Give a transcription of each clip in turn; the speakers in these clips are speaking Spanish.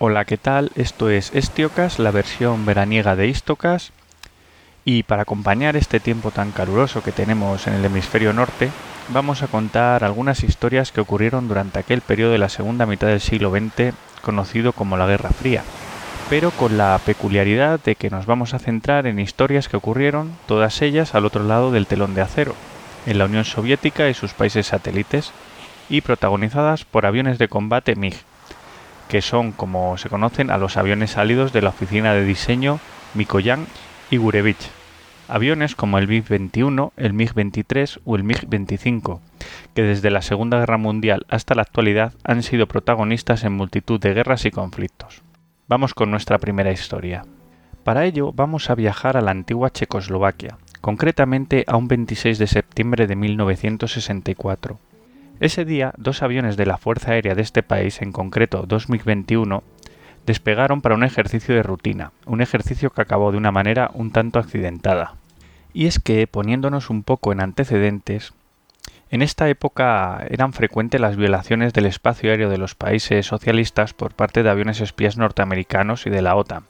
Hola, ¿qué tal? Esto es Estiocas, la versión veraniega de Istocas. Y para acompañar este tiempo tan caluroso que tenemos en el hemisferio norte, vamos a contar algunas historias que ocurrieron durante aquel periodo de la segunda mitad del siglo XX, conocido como la Guerra Fría, pero con la peculiaridad de que nos vamos a centrar en historias que ocurrieron, todas ellas al otro lado del telón de acero, en la Unión Soviética y sus países satélites, y protagonizadas por aviones de combate MiG, que son, como se conocen, a los aviones salidos de la oficina de diseño Mikoyan y Gurevich. Aviones como el MiG-21, el MiG-23 o el MiG-25, que desde la Segunda Guerra Mundial hasta la actualidad han sido protagonistas en multitud de guerras y conflictos. Vamos con nuestra primera historia. Para ello vamos a viajar a la antigua Checoslovaquia, concretamente a un 26 de septiembre de 1964 ese día, dos aviones de la Fuerza Aérea de este país, en concreto 2021, despegaron para un ejercicio de rutina, un ejercicio que acabó de una manera un tanto accidentada. Y es que, poniéndonos un poco en antecedentes, en esta época eran frecuentes las violaciones del espacio aéreo de los países socialistas por parte de aviones espías norteamericanos y de la OTAN,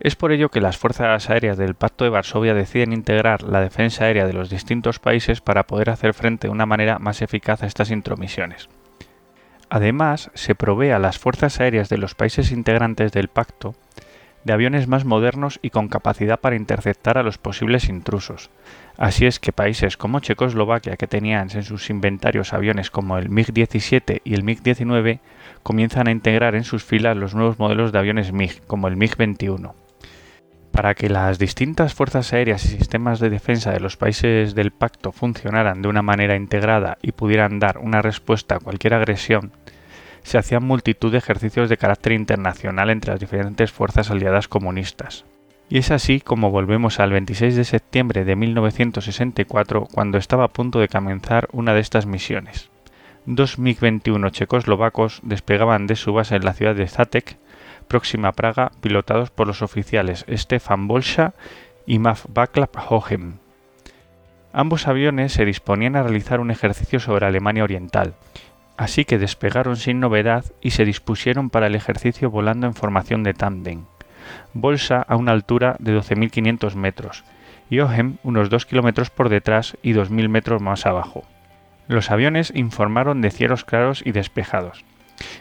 es por ello que las fuerzas aéreas del Pacto de Varsovia deciden integrar la defensa aérea de los distintos países para poder hacer frente de una manera más eficaz a estas intromisiones. Además, se provee a las fuerzas aéreas de los países integrantes del pacto de aviones más modernos y con capacidad para interceptar a los posibles intrusos. Así es que países como Checoslovaquia, que tenían en sus inventarios aviones como el MiG-17 y el MiG-19, comienzan a integrar en sus filas los nuevos modelos de aviones MiG, como el MiG-21. Para que las distintas fuerzas aéreas y sistemas de defensa de los países del pacto funcionaran de una manera integrada y pudieran dar una respuesta a cualquier agresión, se hacían multitud de ejercicios de carácter internacional entre las diferentes fuerzas aliadas comunistas. Y es así como volvemos al 26 de septiembre de 1964 cuando estaba a punto de comenzar una de estas misiones. Dos MiG-21 checoslovacos despegaban de su base en la ciudad de Zatek próxima a Praga, pilotados por los oficiales Stefan Bolsha y Maf Václav Hohem. Ambos aviones se disponían a realizar un ejercicio sobre Alemania Oriental, así que despegaron sin novedad y se dispusieron para el ejercicio volando en formación de tándem. Bolsa a una altura de 12.500 metros y Ohem unos 2 kilómetros por detrás y 2.000 metros más abajo. Los aviones informaron de cielos claros y despejados.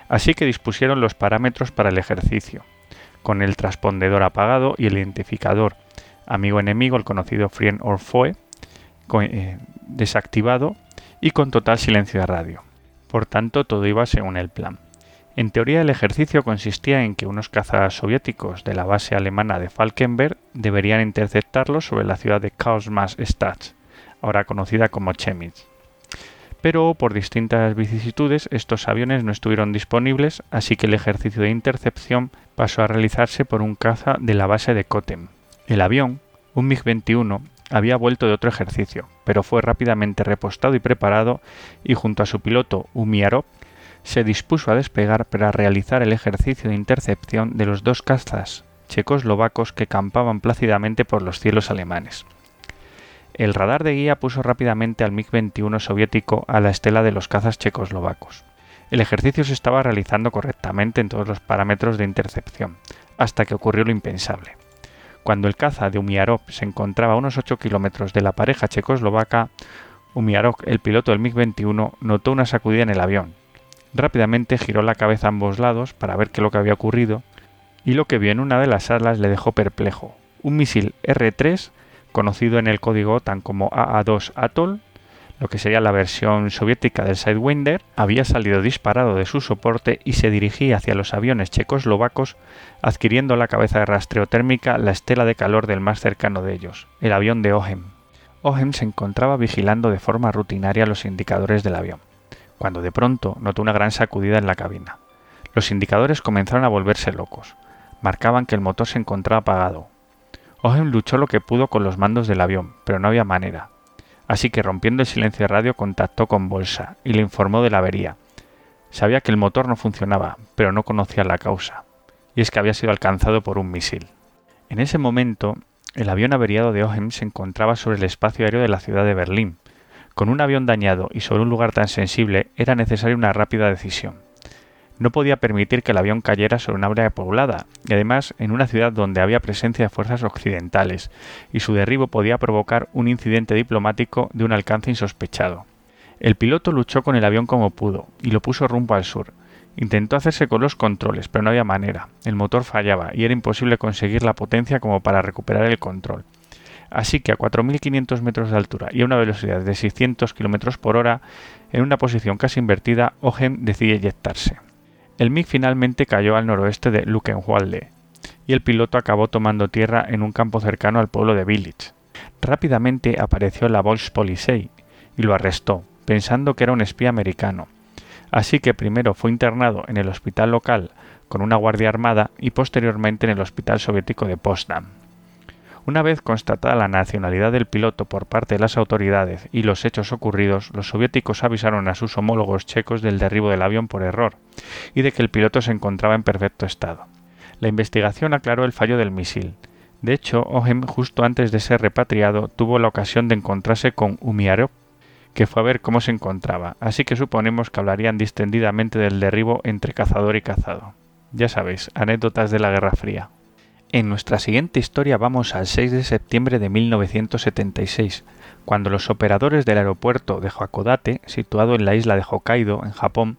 Así que dispusieron los parámetros para el ejercicio, con el transpondedor apagado y el identificador amigo-enemigo, el conocido Friend or Foe, eh, desactivado y con total silencio de radio. Por tanto, todo iba según el plan. En teoría, el ejercicio consistía en que unos cazas soviéticos de la base alemana de Falkenberg deberían interceptarlos sobre la ciudad de Karlsmannstadt, ahora conocida como Chemnitz pero por distintas vicisitudes estos aviones no estuvieron disponibles, así que el ejercicio de intercepción pasó a realizarse por un caza de la base de Kotem. El avión, un MiG-21, había vuelto de otro ejercicio, pero fue rápidamente repostado y preparado y junto a su piloto Umiarov se dispuso a despegar para realizar el ejercicio de intercepción de los dos cazas checoslovacos que campaban plácidamente por los cielos alemanes. El radar de guía puso rápidamente al MiG-21 soviético a la estela de los cazas checoslovacos. El ejercicio se estaba realizando correctamente en todos los parámetros de intercepción, hasta que ocurrió lo impensable. Cuando el caza de Umiarov se encontraba a unos 8 kilómetros de la pareja checoslovaca, Umiarov, el piloto del MiG-21, notó una sacudida en el avión. Rápidamente giró la cabeza a ambos lados para ver qué lo que había ocurrido, y lo que vio en una de las alas le dejó perplejo. Un misil R-3 conocido en el código tan como AA2 Atoll, lo que sería la versión soviética del Sidewinder, había salido disparado de su soporte y se dirigía hacia los aviones checoslovacos, adquiriendo la cabeza de rastreo térmica la estela de calor del más cercano de ellos, el avión de Ohem. Ohem se encontraba vigilando de forma rutinaria los indicadores del avión, cuando de pronto notó una gran sacudida en la cabina. Los indicadores comenzaron a volverse locos. Marcaban que el motor se encontraba apagado, Ohem luchó lo que pudo con los mandos del avión, pero no había manera. Así que rompiendo el silencio de radio contactó con Bolsa y le informó de la avería. Sabía que el motor no funcionaba, pero no conocía la causa, y es que había sido alcanzado por un misil. En ese momento, el avión averiado de Ohem se encontraba sobre el espacio aéreo de la ciudad de Berlín. Con un avión dañado y sobre un lugar tan sensible era necesaria una rápida decisión. No podía permitir que el avión cayera sobre una área poblada, y además en una ciudad donde había presencia de fuerzas occidentales, y su derribo podía provocar un incidente diplomático de un alcance insospechado. El piloto luchó con el avión como pudo, y lo puso rumbo al sur. Intentó hacerse con los controles, pero no había manera. El motor fallaba, y era imposible conseguir la potencia como para recuperar el control. Así que a 4.500 metros de altura y a una velocidad de 600 km por hora, en una posición casi invertida, Ogen decide eyectarse. El MiG finalmente cayó al noroeste de Luckenwalde y el piloto acabó tomando tierra en un campo cercano al pueblo de Village. Rápidamente apareció la Volkspolizei y lo arrestó, pensando que era un espía americano. Así que primero fue internado en el hospital local con una guardia armada y posteriormente en el hospital soviético de Potsdam. Una vez constatada la nacionalidad del piloto por parte de las autoridades y los hechos ocurridos, los soviéticos avisaron a sus homólogos checos del derribo del avión por error y de que el piloto se encontraba en perfecto estado. La investigación aclaró el fallo del misil. De hecho, Ohem, justo antes de ser repatriado, tuvo la ocasión de encontrarse con Umiarov, que fue a ver cómo se encontraba, así que suponemos que hablarían distendidamente del derribo entre cazador y cazado. Ya sabéis, anécdotas de la Guerra Fría. En nuestra siguiente historia vamos al 6 de septiembre de 1976, cuando los operadores del aeropuerto de Hakodate, situado en la isla de Hokkaido, en Japón,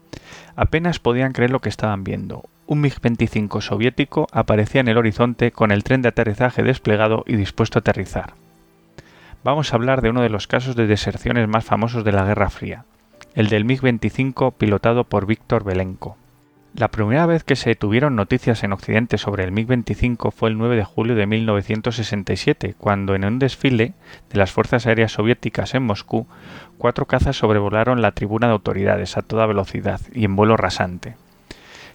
apenas podían creer lo que estaban viendo. Un MiG-25 soviético aparecía en el horizonte con el tren de aterrizaje desplegado y dispuesto a aterrizar. Vamos a hablar de uno de los casos de deserciones más famosos de la Guerra Fría, el del MiG-25 pilotado por Víctor Belenko. La primera vez que se tuvieron noticias en Occidente sobre el MiG-25 fue el 9 de julio de 1967, cuando en un desfile de las Fuerzas Aéreas Soviéticas en Moscú, cuatro cazas sobrevolaron la tribuna de autoridades a toda velocidad y en vuelo rasante.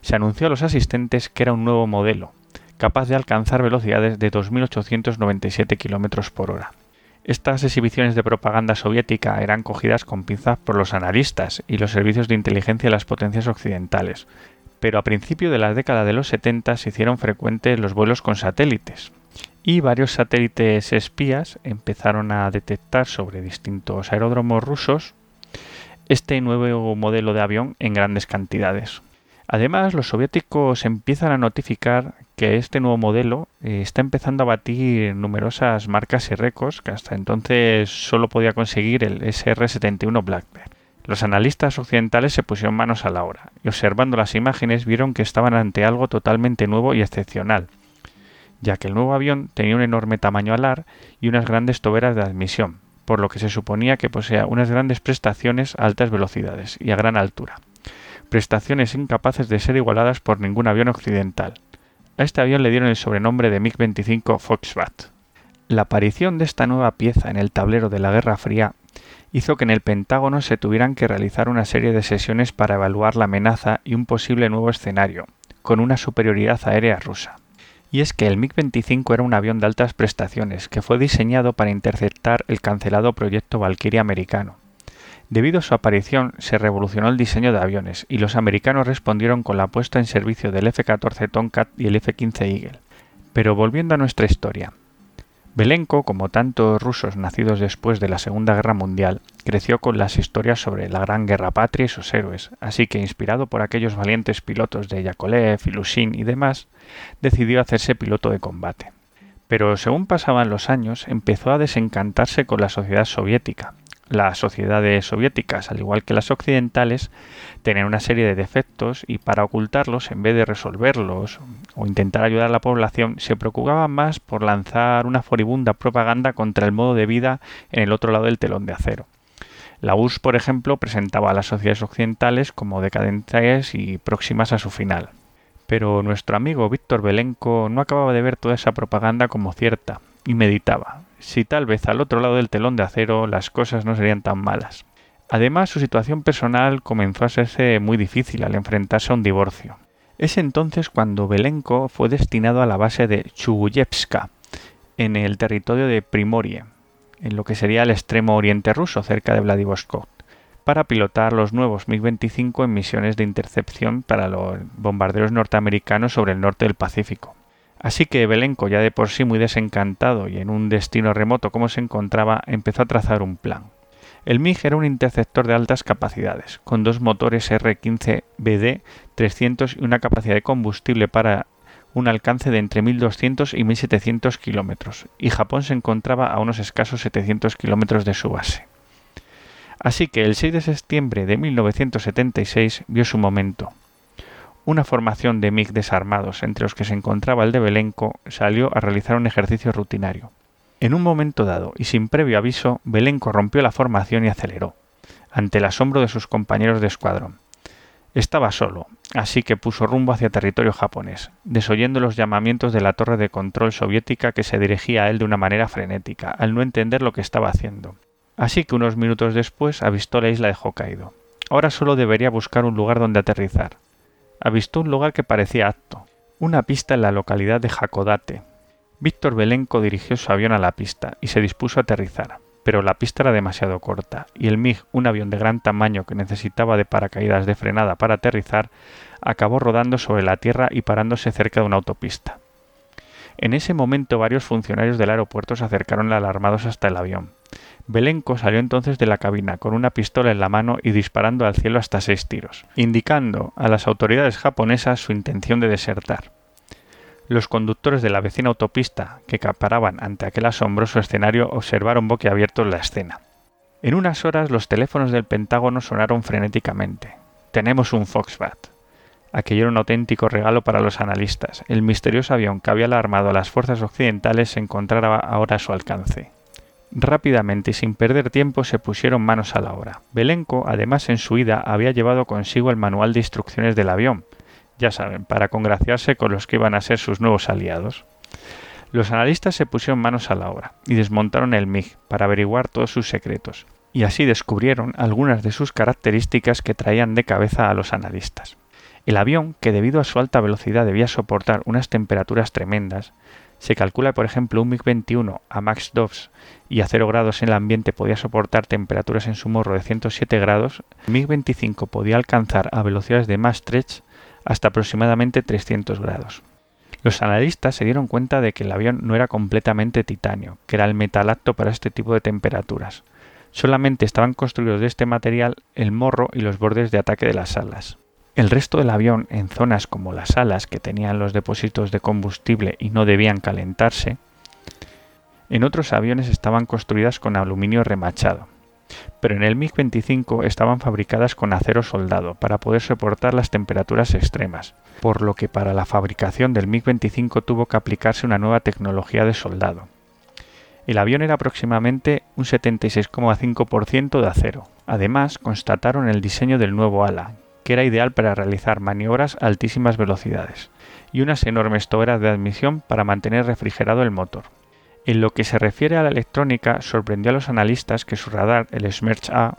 Se anunció a los asistentes que era un nuevo modelo, capaz de alcanzar velocidades de 2.897 km por hora. Estas exhibiciones de propaganda soviética eran cogidas con pinzas por los analistas y los servicios de inteligencia de las potencias occidentales, pero a principios de la década de los 70 se hicieron frecuentes los vuelos con satélites y varios satélites espías empezaron a detectar sobre distintos aeródromos rusos este nuevo modelo de avión en grandes cantidades. Además, los soviéticos empiezan a notificar que este nuevo modelo eh, está empezando a batir numerosas marcas y récords que hasta entonces solo podía conseguir el SR-71 Blackbird. Los analistas occidentales se pusieron manos a la obra y observando las imágenes vieron que estaban ante algo totalmente nuevo y excepcional, ya que el nuevo avión tenía un enorme tamaño alar y unas grandes toberas de admisión, por lo que se suponía que posea unas grandes prestaciones a altas velocidades y a gran altura, prestaciones incapaces de ser igualadas por ningún avión occidental. A este avión le dieron el sobrenombre de MiG-25 Foxbat. La aparición de esta nueva pieza en el tablero de la Guerra Fría hizo que en el Pentágono se tuvieran que realizar una serie de sesiones para evaluar la amenaza y un posible nuevo escenario, con una superioridad aérea rusa. Y es que el MiG-25 era un avión de altas prestaciones que fue diseñado para interceptar el cancelado proyecto Valkyrie americano. Debido a su aparición se revolucionó el diseño de aviones y los americanos respondieron con la puesta en servicio del F-14 Tomcat y el F-15 Eagle. Pero volviendo a nuestra historia, Belenko, como tantos rusos nacidos después de la Segunda Guerra Mundial, creció con las historias sobre la Gran Guerra Patria y sus héroes, así que inspirado por aquellos valientes pilotos de Yakolev, Ilushin y demás, decidió hacerse piloto de combate. Pero según pasaban los años, empezó a desencantarse con la sociedad soviética, las sociedades soviéticas, al igual que las occidentales, tenían una serie de defectos y para ocultarlos, en vez de resolverlos o intentar ayudar a la población, se preocupaban más por lanzar una furibunda propaganda contra el modo de vida en el otro lado del telón de acero. La URSS, por ejemplo, presentaba a las sociedades occidentales como decadentes y próximas a su final. Pero nuestro amigo Víctor Belenko no acababa de ver toda esa propaganda como cierta y meditaba si tal vez al otro lado del telón de acero las cosas no serían tan malas. Además, su situación personal comenzó a hacerse muy difícil al enfrentarse a un divorcio. Es entonces cuando Belenko fue destinado a la base de Chuguyevska, en el territorio de Primorie, en lo que sería el extremo oriente ruso, cerca de Vladivostok, para pilotar los nuevos MiG-25 en misiones de intercepción para los bombarderos norteamericanos sobre el norte del Pacífico. Así que Belenko, ya de por sí muy desencantado y en un destino remoto como se encontraba, empezó a trazar un plan. El MiG era un interceptor de altas capacidades, con dos motores R-15BD 300 y una capacidad de combustible para un alcance de entre 1.200 y 1.700 kilómetros, y Japón se encontraba a unos escasos 700 kilómetros de su base. Así que el 6 de septiembre de 1976 vio su momento. Una formación de MiG desarmados, entre los que se encontraba el de Belenco, salió a realizar un ejercicio rutinario. En un momento dado, y sin previo aviso, Belenco rompió la formación y aceleró, ante el asombro de sus compañeros de escuadrón. Estaba solo, así que puso rumbo hacia territorio japonés, desoyendo los llamamientos de la torre de control soviética que se dirigía a él de una manera frenética, al no entender lo que estaba haciendo. Así que unos minutos después avistó la isla de Hokkaido. Ahora solo debería buscar un lugar donde aterrizar. Avistó un lugar que parecía apto, una pista en la localidad de Hakodate. Víctor Belenko dirigió su avión a la pista y se dispuso a aterrizar pero la pista era demasiado corta y el MiG, un avión de gran tamaño que necesitaba de paracaídas de frenada para aterrizar, acabó rodando sobre la tierra y parándose cerca de una autopista. En ese momento varios funcionarios del aeropuerto se acercaron alarmados hasta el avión. Belenko salió entonces de la cabina con una pistola en la mano y disparando al cielo hasta seis tiros, indicando a las autoridades japonesas su intención de desertar. Los conductores de la vecina autopista, que paraban ante aquel asombroso escenario, observaron boquiabiertos la escena. En unas horas los teléfonos del Pentágono sonaron frenéticamente. Tenemos un Foxbat. Aquello era un auténtico regalo para los analistas. El misterioso avión que había alarmado a las fuerzas occidentales se encontraba ahora a su alcance. Rápidamente y sin perder tiempo se pusieron manos a la obra. Belenko, además, en su ida había llevado consigo el manual de instrucciones del avión, ya saben, para congraciarse con los que iban a ser sus nuevos aliados. Los analistas se pusieron manos a la obra y desmontaron el MiG para averiguar todos sus secretos, y así descubrieron algunas de sus características que traían de cabeza a los analistas. El avión, que debido a su alta velocidad debía soportar unas temperaturas tremendas, se calcula, por ejemplo, un MiG-21 a max 2 y a 0 grados en el ambiente podía soportar temperaturas en su morro de 107 grados, el MiG-25 podía alcanzar a velocidades de Mach 3 hasta aproximadamente 300 grados. Los analistas se dieron cuenta de que el avión no era completamente titanio, que era el metal apto para este tipo de temperaturas. Solamente estaban construidos de este material el morro y los bordes de ataque de las alas. El resto del avión, en zonas como las alas que tenían los depósitos de combustible y no debían calentarse, en otros aviones estaban construidas con aluminio remachado pero en el MiG-25 estaban fabricadas con acero soldado para poder soportar las temperaturas extremas, por lo que para la fabricación del MiG-25 tuvo que aplicarse una nueva tecnología de soldado. El avión era aproximadamente un 76,5% de acero. Además, constataron el diseño del nuevo ala, que era ideal para realizar maniobras a altísimas velocidades, y unas enormes toberas de admisión para mantener refrigerado el motor. En lo que se refiere a la electrónica, sorprendió a los analistas que su radar, el Smerch A,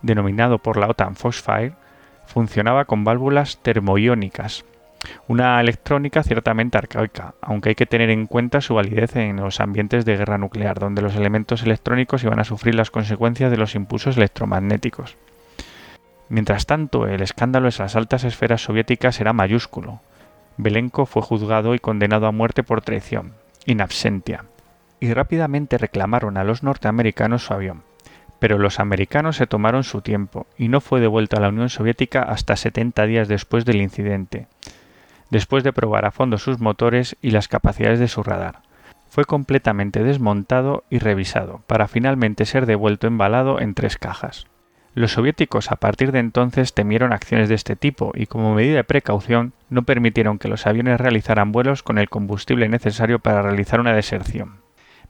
denominado por la OTAN Foxfire, funcionaba con válvulas termoiónicas, una electrónica ciertamente arcaica, aunque hay que tener en cuenta su validez en los ambientes de guerra nuclear, donde los elementos electrónicos iban a sufrir las consecuencias de los impulsos electromagnéticos. Mientras tanto, el escándalo en las altas esferas soviéticas era mayúsculo. Belenko fue juzgado y condenado a muerte por traición, in absentia, y rápidamente reclamaron a los norteamericanos su avión. Pero los americanos se tomaron su tiempo y no fue devuelto a la Unión Soviética hasta 70 días después del incidente, después de probar a fondo sus motores y las capacidades de su radar. Fue completamente desmontado y revisado, para finalmente ser devuelto embalado en tres cajas. Los soviéticos a partir de entonces temieron acciones de este tipo y como medida de precaución no permitieron que los aviones realizaran vuelos con el combustible necesario para realizar una deserción.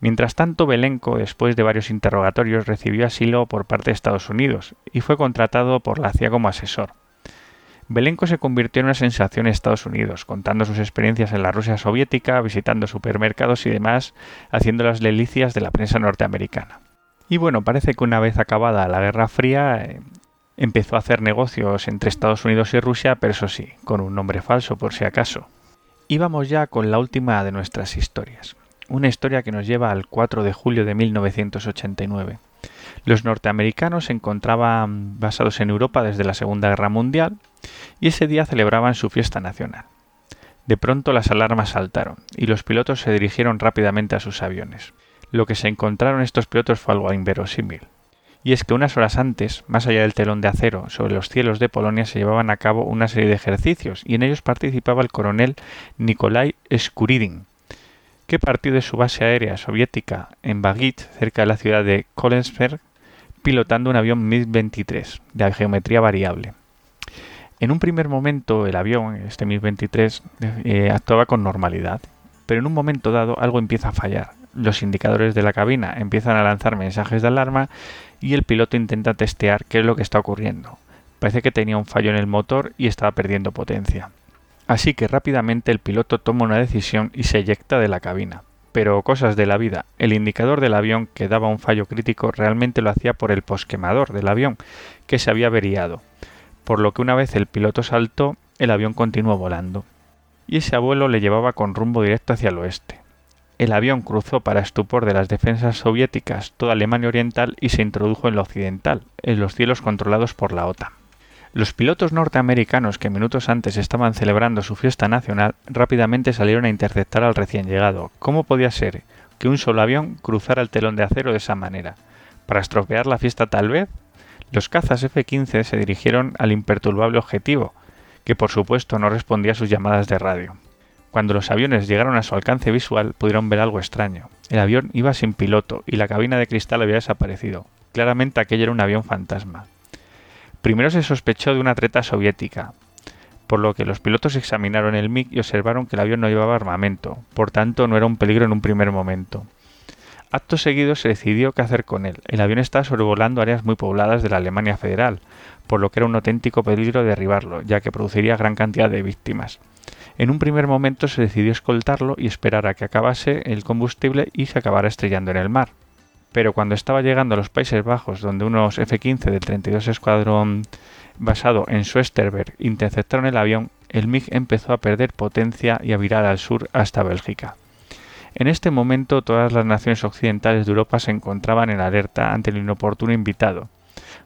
Mientras tanto, Belenko, después de varios interrogatorios, recibió asilo por parte de Estados Unidos y fue contratado por la CIA como asesor. Belenko se convirtió en una sensación en Estados Unidos, contando sus experiencias en la Rusia soviética, visitando supermercados y demás, haciendo las delicias de la prensa norteamericana. Y bueno, parece que una vez acabada la Guerra Fría, eh, empezó a hacer negocios entre Estados Unidos y Rusia, pero eso sí, con un nombre falso por si acaso. Y vamos ya con la última de nuestras historias una historia que nos lleva al 4 de julio de 1989. Los norteamericanos se encontraban basados en Europa desde la Segunda Guerra Mundial y ese día celebraban su fiesta nacional. De pronto las alarmas saltaron y los pilotos se dirigieron rápidamente a sus aviones. Lo que se encontraron estos pilotos fue algo inverosímil. y es que unas horas antes, más allá del telón de acero, sobre los cielos de Polonia se llevaban a cabo una serie de ejercicios y en ellos participaba el coronel Nikolai Skuridin, que partió de su base aérea soviética en Bagit, cerca de la ciudad de Kolensberg, pilotando un avión MiG-23 de geometría variable. En un primer momento el avión, este MiG-23, eh, actuaba con normalidad, pero en un momento dado algo empieza a fallar. Los indicadores de la cabina empiezan a lanzar mensajes de alarma y el piloto intenta testear qué es lo que está ocurriendo. Parece que tenía un fallo en el motor y estaba perdiendo potencia. Así que rápidamente el piloto toma una decisión y se eyecta de la cabina. Pero cosas de la vida, el indicador del avión que daba un fallo crítico realmente lo hacía por el posquemador del avión, que se había averiado, por lo que una vez el piloto saltó, el avión continuó volando. Y ese abuelo le llevaba con rumbo directo hacia el oeste. El avión cruzó para estupor de las defensas soviéticas toda Alemania Oriental y se introdujo en lo occidental, en los cielos controlados por la OTAN. Los pilotos norteamericanos que minutos antes estaban celebrando su fiesta nacional rápidamente salieron a interceptar al recién llegado. ¿Cómo podía ser que un solo avión cruzara el telón de acero de esa manera? ¿Para estropear la fiesta tal vez? Los cazas F-15 se dirigieron al imperturbable objetivo, que por supuesto no respondía a sus llamadas de radio. Cuando los aviones llegaron a su alcance visual pudieron ver algo extraño. El avión iba sin piloto y la cabina de cristal había desaparecido. Claramente aquello era un avión fantasma. Primero se sospechó de una treta soviética, por lo que los pilotos examinaron el MiG y observaron que el avión no llevaba armamento, por tanto no era un peligro en un primer momento. Acto seguido se decidió qué hacer con él. El avión estaba sobrevolando áreas muy pobladas de la Alemania federal, por lo que era un auténtico peligro derribarlo, ya que produciría gran cantidad de víctimas. En un primer momento se decidió escoltarlo y esperar a que acabase el combustible y se acabara estrellando en el mar. Pero cuando estaba llegando a los Países Bajos, donde unos F-15 del 32 Escuadrón basado en Schwesterberg interceptaron el avión, el MiG empezó a perder potencia y a virar al sur hasta Bélgica. En este momento todas las naciones occidentales de Europa se encontraban en alerta ante el inoportuno invitado.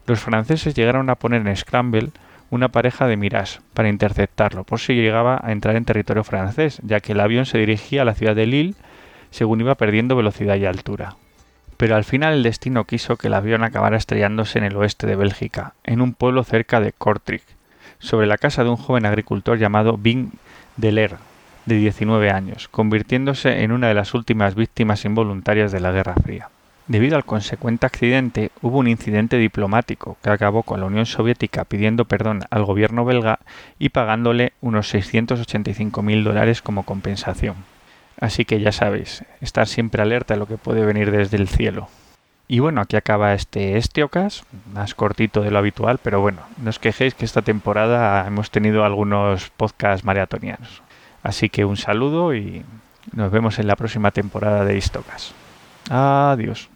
Los franceses llegaron a poner en scramble una pareja de Mirage para interceptarlo, por si llegaba a entrar en territorio francés, ya que el avión se dirigía a la ciudad de Lille según iba perdiendo velocidad y altura. Pero al final el destino quiso que el avión acabara estrellándose en el oeste de Bélgica, en un pueblo cerca de Kortrijk, sobre la casa de un joven agricultor llamado Bing Deler, de 19 años, convirtiéndose en una de las últimas víctimas involuntarias de la Guerra Fría. Debido al consecuente accidente, hubo un incidente diplomático que acabó con la Unión Soviética pidiendo perdón al gobierno belga y pagándole unos 685.000 dólares como compensación. Así que ya sabéis, estar siempre alerta a lo que puede venir desde el cielo. Y bueno, aquí acaba este Estiocas, más cortito de lo habitual, pero bueno, no os quejéis que esta temporada hemos tenido algunos podcasts maratonianos. Así que un saludo y nos vemos en la próxima temporada de Istocas. Adiós.